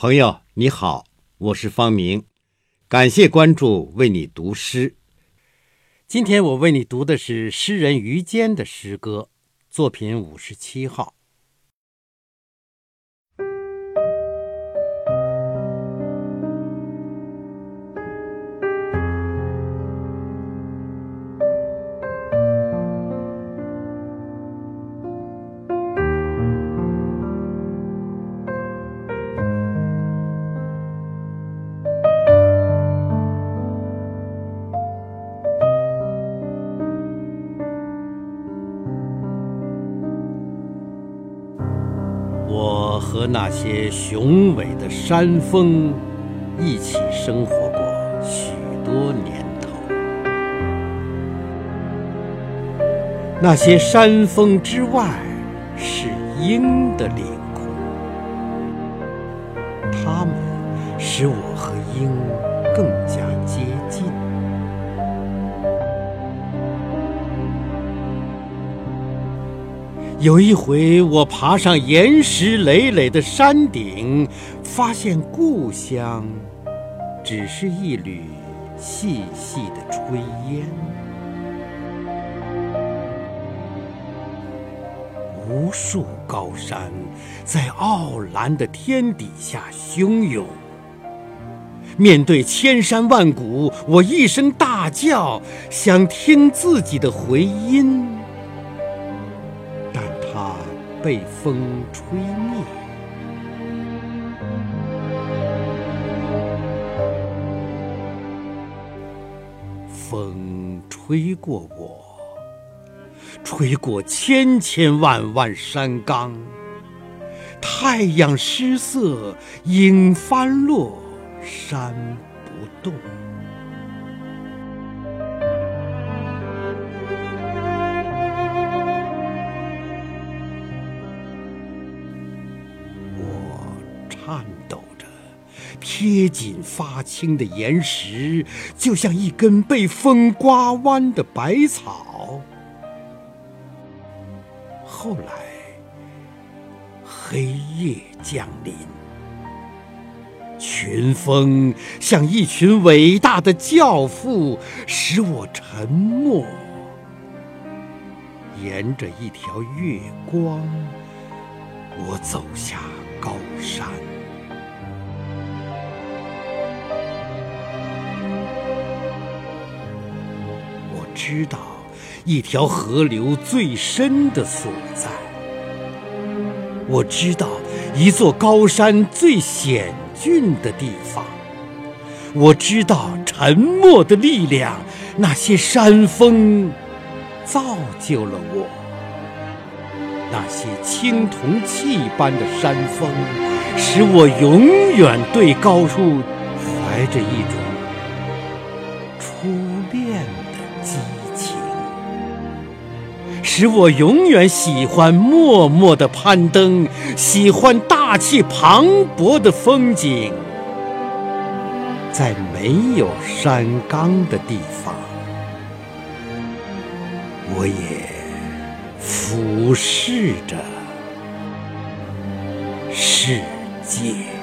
朋友你好，我是方明，感谢关注，为你读诗。今天我为你读的是诗人于坚的诗歌，作品五十七号。我和那些雄伟的山峰一起生活过许多年头，那些山峰之外是鹰的领空，它们使我和鹰更有一回，我爬上岩石累累的山顶，发现故乡只是一缕细细的炊烟。无数高山在傲蓝的天底下汹涌，面对千山万谷，我一声大叫，想听自己的回音。被风吹灭，风吹过我，吹过千千万万山岗，太阳失色，影翻落，山不动。颤抖着，贴紧发青的岩石，就像一根被风刮弯的百草。后来，黑夜降临，群峰像一群伟大的教父，使我沉默。沿着一条月光，我走下高山。知道一条河流最深的所在，我知道一座高山最险峻的地方，我知道沉默的力量，那些山峰造就了我，那些青铜器般的山峰，使我永远对高处怀着一种使我永远喜欢默默的攀登，喜欢大气磅礴的风景。在没有山岗的地方，我也俯视着世界。